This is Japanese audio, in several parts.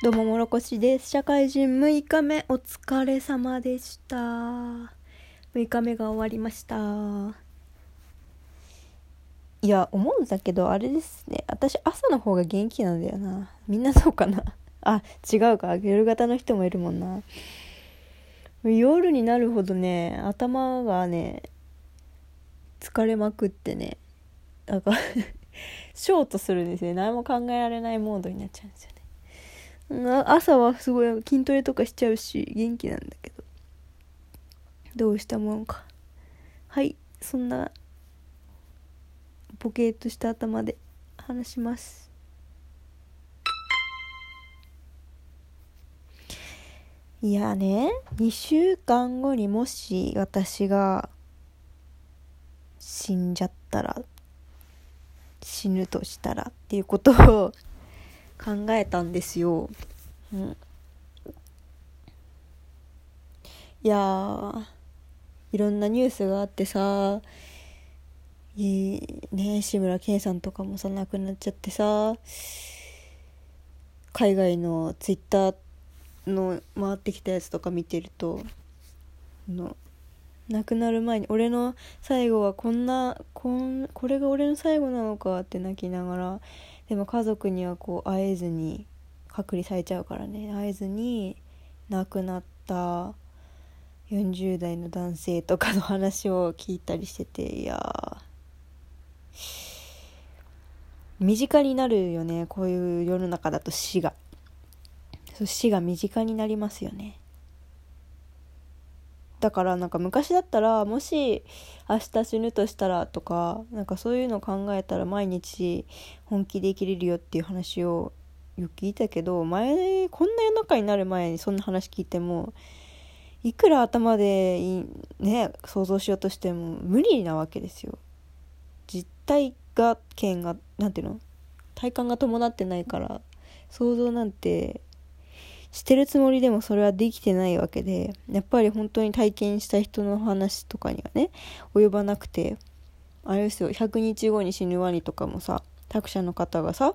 どうももろこしです。社会人6日目お疲れ様でした。6日目が終わりました。いや思うんだけどあれですね。私朝の方が元気なんだよな。みんなそうかな。あ違うか。夜型の人もいるもんな。夜になるほどね頭がね疲れまくってね。なんか ショートするんですね。何も考えられないモードになっちゃうんですよね。朝はすごい筋トレとかしちゃうし元気なんだけど。どうしたもんか。はいそんなボケーっとした頭で話します。いやね2週間後にもし私が死んじゃったら死ぬとしたらっていうことを考えたんですよ。うん、いやいろんなニュースがあってさいいね志村けんさんとかもさ亡くなっちゃってさ海外のツイッターの回ってきたやつとか見てるとの亡くなる前に俺の最後はこんなこんこれが俺の最後なのかって泣きながらでも家族にはこう会えずに隔離されちゃうからね。会えずに亡くなった40代の男性とかの話を聞いたりしてていや身近になるよね。こういう世の中だと死が。死が身近になりますよね。だからなんか昔だったらもし明日死ぬとしたらとかなんかそういうの考えたら毎日本気で生きれるよっていう話をよく聞いたけど前こんな世の中になる前にそんな話聞いてもいくら頭でね想像しようとしても無理なわけですよ。実体が権が何ていうの？体感が伴ってないから想像なんてしてるつもりでもそれはできてないわけでやっぱり本当に体験した人の話とかにはね及ばなくてあれですよ100日後に死ぬワニとかもさ作者の方がさ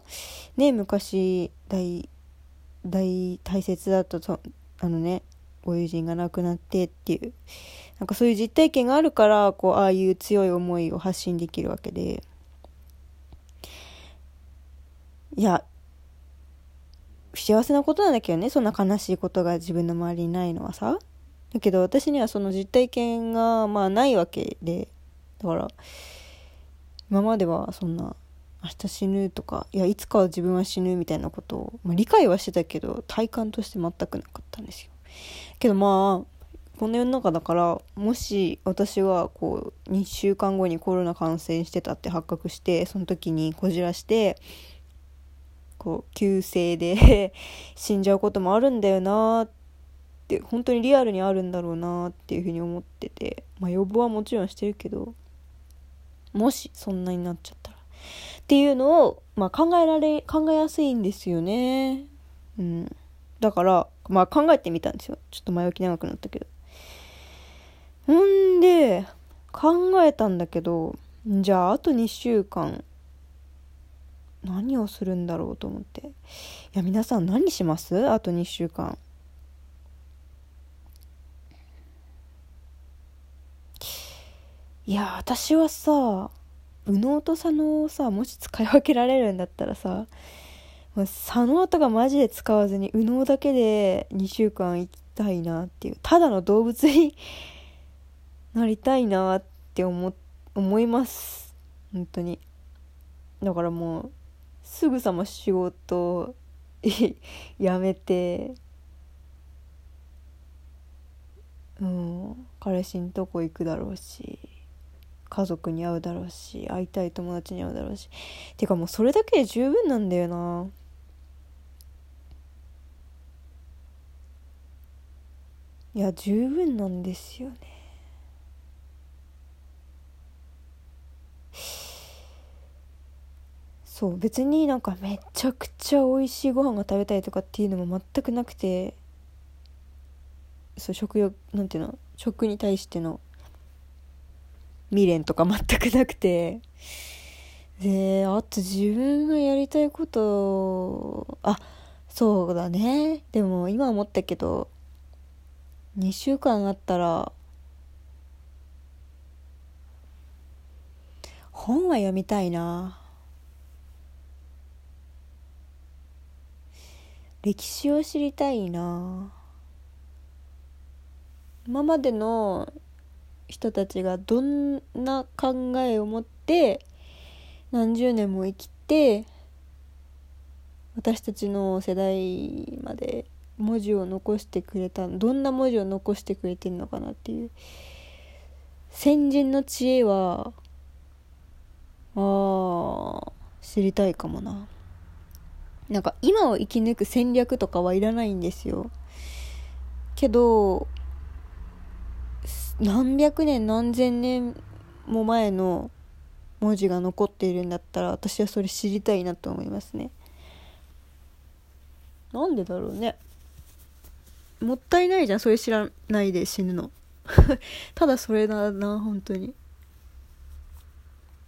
ね昔大大大切だったとあのねご友人が亡くなってっていうなんかそういう実体験があるからこうああいう強い思いを発信できるわけで。いや幸せなことなんだけどねそんな悲しいことが自分の周りにないのはさ。だけど私にはその実体験がまあないわけで。だから今まではそんな明日死ぬとかいやいつかは自分は死ぬみたいなことを、まあ、理解はしてたけど体感として全くなかったんですよ。けどまあこの世の中だからもし私はこう2週間後にコロナ感染してたって発覚してその時にこじらしてこう急性で 死んじゃうこともあるんだよな。って本当にリアルにあるんだろうなっていうふうに思ってて。まあ予防はもちろんしてるけどもしそんなになっちゃったら。っていうのを、まあ、考えられ考えやすいんですよね。うん。だからまあ考えてみたんですよ。ちょっと前置き長くなったけど。ほんで考えたんだけどじゃああと2週間何をするんだろうと思って。いや皆さん何します？あと2週間。いや私はさ右脳と左脳をさもし使い分けられるんだったらさ左脳とかマジで使わずに右脳だけで2週間行きたいなっていうただの動物になりたいなって思思います。本当に。だからもうすぐさま仕事 辞めてうん彼氏んとこ行くだろうし家族に会うだろうし会いたい友達に会うだろうし。てかもうそれだけで十分なんだよな。いや十分なんですよね。そう別になんかめちゃくちゃ美味しいご飯が食べたいとかっていうのも全くなくて。そう食欲なんていうの？食に対しての未練とか全くなくて。であと自分がやりたいこと。あそうだね。でも今思ったけど2週間あったら本は読みたいな。歴史を知りたいな。今までの人たちがどんな考えを持って何十年も生きて私たちの世代まで文字を残してくれたどんな文字を残してくれてるのかなっていう。先人の知恵はあ知りたいかもな。なんか今を生き抜く戦略とかはいらないんですよ。けど何百年何千年も前の文字が残っているんだったら私はそれ知りたいなと思いますね。なんでだろうね。もったいないじゃんそれ知らないで死ぬの。ただそれだな本当に。もっ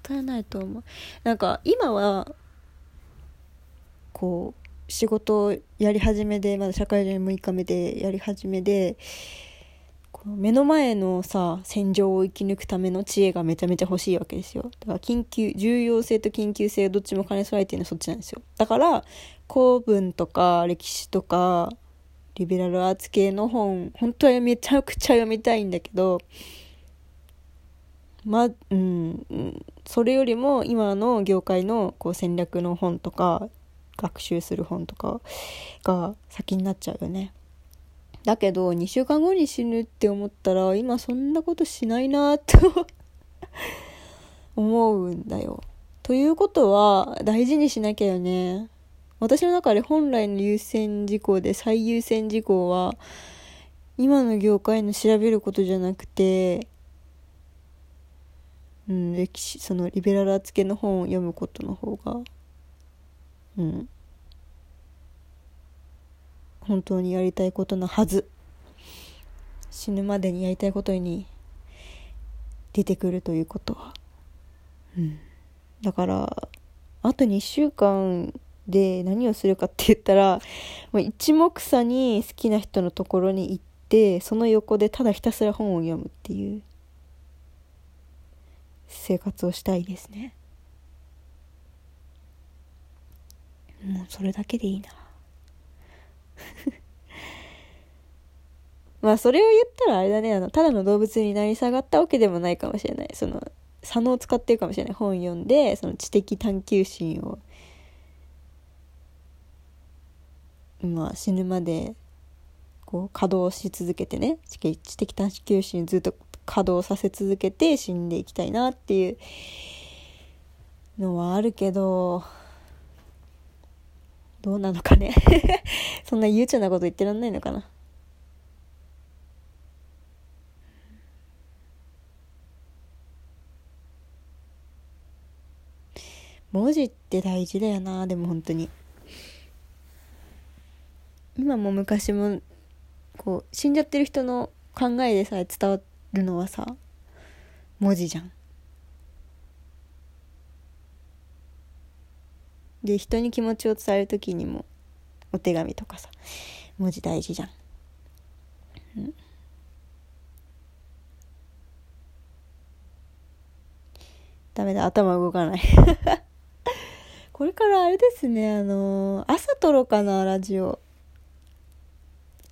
たいないと思う。なんか今はこう仕事をやり始めでまだ社会人6日目でやり始めで目の前のさ戦場を生き抜くための知恵がめちゃめちゃ欲しいわけですよ。だから緊急重要性と緊急性どっちも兼ね備えてるのはそっちなんですよ。だから公文とか歴史とかリベラルアーツ系の本本当はめちゃくちゃ読みたいんだけどまあうんそれよりも今の業界のこう戦略の本とか学習する本とかが先になっちゃうよね。だけど2週間後に死ぬって思ったら今そんなことしないなと 思うんだよ。ということは大事にしなきゃよね。私の中で本来の優先事項で最優先事項は今の業界の調べることじゃなくて、うん、歴史そのリベラル厚けの本を読むことの方がうん。本当にやりたいことのはず。死ぬまでにやりたいことに出てくるということは。うん。だからあと2週間で何をするかって言ったらもう一目散に好きな人のところに行ってその横でただひたすら本を読むっていう生活をしたいですね。もうそれだけでいいな。まあそれを言ったらあれだねあのただの動物になり下がったわけでもないかもしれない。その左脳を使ってるかもしれない。本読んでその知的探求心をまあ死ぬまでこう稼働し続けてね。知的探求心ずっと稼働させ続けて死んでいきたいなっていうのはあるけどどうなのかね。そんな悠長なこと言ってらんないのかな。文字って大事だよなでも本当に。今も昔もこう死んじゃってる人の考えでさえ伝わるのはさ文字じゃん。で人に気持ちを伝える時にもお手紙とかさ文字大事じゃん、うん、ダメだ頭動かない。これからあれですねあのー、朝撮ろうかなラジオ。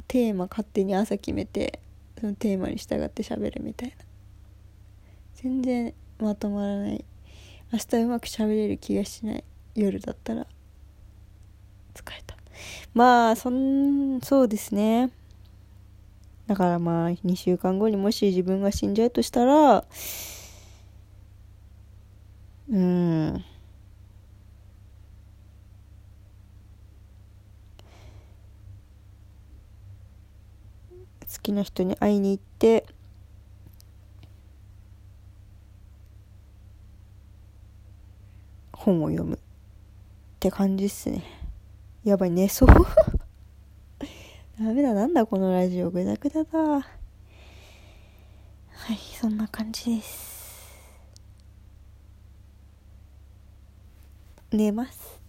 テーマ勝手に朝決めてそのテーマに従って喋るみたいな。全然まとまらない。明日うまく喋れる気がしない。夜だったら疲れた。まあそんそうですね。だからまあ2週間後にもし自分が死んじゃうとしたらうん。好きな人に会いに行って本を読む。って感じっすね。やばい寝そう。ダメだなんだこのラジオぐだぐだだ。はいそんな感じです。寝ます。